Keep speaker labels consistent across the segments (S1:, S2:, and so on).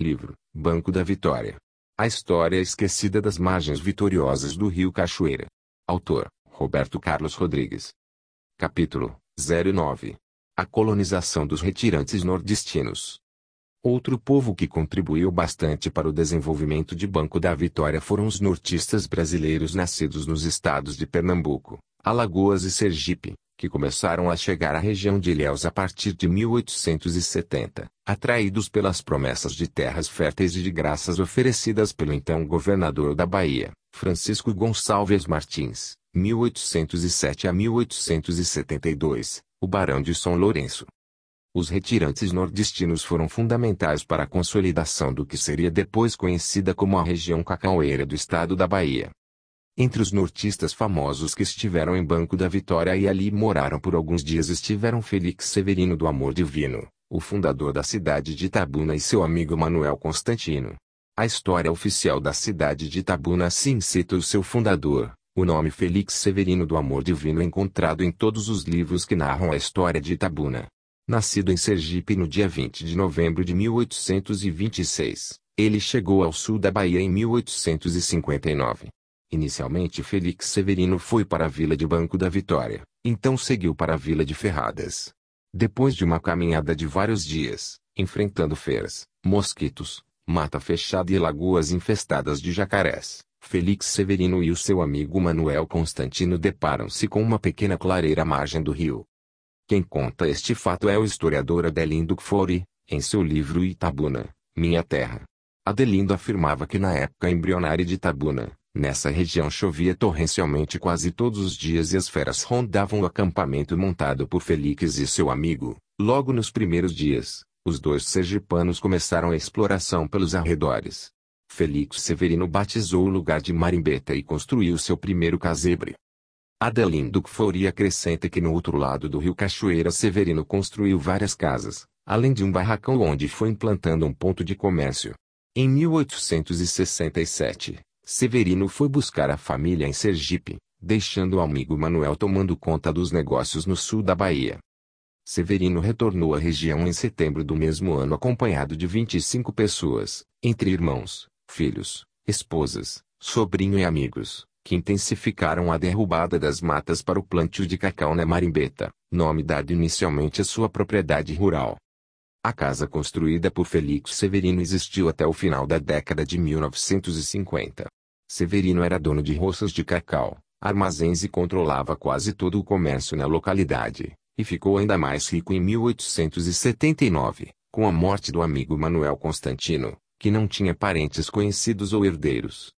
S1: Livro, Banco da Vitória. A história esquecida das margens vitoriosas do rio Cachoeira. Autor, Roberto Carlos Rodrigues. Capítulo 09. A colonização dos retirantes nordestinos. Outro povo que contribuiu bastante para o desenvolvimento de Banco da Vitória foram os nortistas brasileiros nascidos nos estados de Pernambuco, Alagoas e Sergipe, que começaram a chegar à região de Ilhéus a partir de 1870, atraídos pelas promessas de terras férteis e de graças oferecidas pelo então governador da Bahia, Francisco Gonçalves Martins, 1807 a 1872, o Barão de São Lourenço. Os retirantes nordestinos foram fundamentais para a consolidação do que seria depois conhecida como a região cacaueira do estado da Bahia. Entre os nortistas famosos que estiveram em Banco da Vitória e ali moraram por alguns dias estiveram Felix Severino do Amor Divino, o fundador da cidade de Itabuna e seu amigo Manuel Constantino. A história oficial da cidade de Itabuna assim cita o seu fundador, o nome Felix Severino do Amor Divino encontrado em todos os livros que narram a história de Itabuna. Nascido em Sergipe no dia 20 de novembro de 1826, ele chegou ao sul da Bahia em 1859. Inicialmente Felix Severino foi para a vila de Banco da Vitória, então seguiu para a vila de Ferradas. Depois de uma caminhada de vários dias, enfrentando feiras, mosquitos, mata fechada e lagoas infestadas de jacarés, Felix Severino e o seu amigo Manuel Constantino deparam-se com uma pequena clareira à margem do rio. Quem conta este fato é o historiador Adelindo Kfori, em seu livro Itabuna, Minha Terra. Adelindo afirmava que na época embrionária de Itabuna, Nessa região chovia torrencialmente quase todos os dias e as feras rondavam o acampamento montado por Felix e seu amigo. Logo nos primeiros dias, os dois sergipanos começaram a exploração pelos arredores. Felix Severino batizou o lugar de Marimbeta e construiu seu primeiro casebre. Adelindo Kfouri acrescenta que no outro lado do rio Cachoeira Severino construiu várias casas, além de um barracão onde foi implantando um ponto de comércio. Em 1867, Severino foi buscar a família em Sergipe, deixando o amigo Manuel tomando conta dos negócios no sul da Bahia. Severino retornou à região em setembro do mesmo ano acompanhado de 25 pessoas, entre irmãos, filhos, esposas, sobrinho e amigos, que intensificaram a derrubada das matas para o plantio de cacau na Marimbeta, nome dado inicialmente à sua propriedade rural. A casa construída por Felix Severino existiu até o final da década de 1950. Severino era dono de roças de cacau, armazéns e controlava quase todo o comércio na localidade, e ficou ainda mais rico em 1879, com a morte do amigo Manuel Constantino, que não tinha parentes conhecidos ou herdeiros.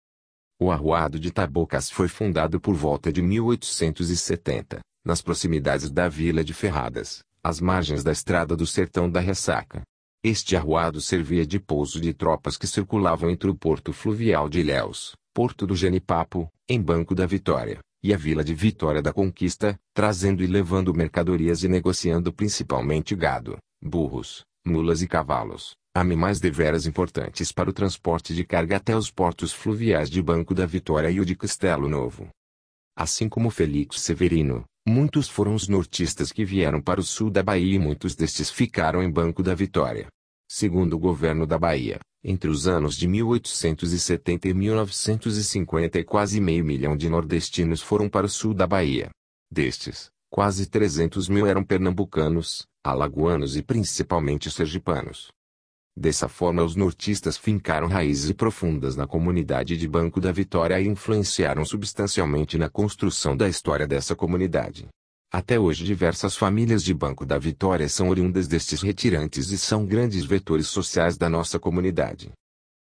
S1: O arruado de Tabocas foi fundado por volta de 1870, nas proximidades da vila de Ferradas, às margens da estrada do Sertão da Ressaca. Este arruado servia de pouso de tropas que circulavam entre o porto fluvial de Ilhéus, Porto do Genipapo, em Banco da Vitória, e a Vila de Vitória da Conquista, trazendo e levando mercadorias e negociando principalmente gado, burros, mulas e cavalos, animais deveras importantes para o transporte de carga até os portos fluviais de Banco da Vitória e o de Castelo Novo. Assim como Felix Severino, muitos foram os nortistas que vieram para o sul da Bahia e muitos destes ficaram em Banco da Vitória. Segundo o governo da Bahia, entre os anos de 1870 e 1950 quase meio milhão de nordestinos foram para o sul da Bahia. Destes, quase 300 mil eram pernambucanos, alagoanos e principalmente sergipanos. Dessa forma os nortistas fincaram raízes profundas na comunidade de Banco da Vitória e influenciaram substancialmente na construção da história dessa comunidade. Até hoje diversas famílias de Banco da Vitória são oriundas destes retirantes e são grandes vetores sociais da nossa comunidade.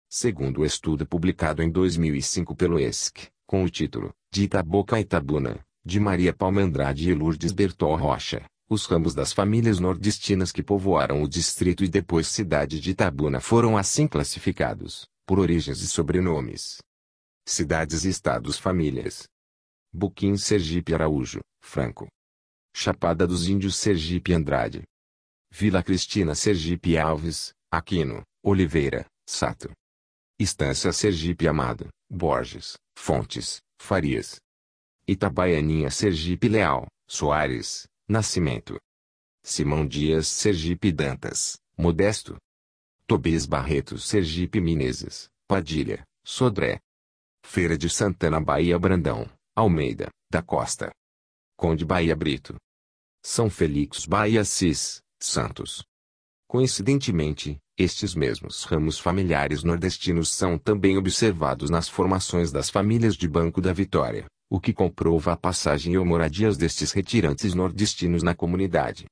S1: Segundo o estudo publicado em 2005 pelo ESC, com o título De Itaboca a Itabuna, de Maria Palma Andrade e Lourdes Bertol Rocha, os ramos das famílias nordestinas que povoaram o distrito e depois cidade de Itabuna foram assim classificados, por origens e sobrenomes. Cidades e estados famílias. Buquim Sergipe Araújo, Franco, Chapada dos Índios Sergipe Andrade. Vila Cristina Sergipe Alves, Aquino, Oliveira, Sato. Estância Sergipe Amado, Borges, Fontes, Farias. Itabaianinha Sergipe Leal, Soares, Nascimento. Simão Dias Sergipe Dantas, Modesto. Tobias Barretos Sergipe Menezes, Padilha, Sodré. Feira de Santana Bahia Brandão, Almeida, da Costa. Conde Bahia Brito. São Félix Bahia Cis, Santos. Coincidentemente, estes mesmos ramos familiares nordestinos são também observados nas formações das famílias de Banco da Vitória, o que comprova a passagem ou moradias destes retirantes nordestinos na comunidade.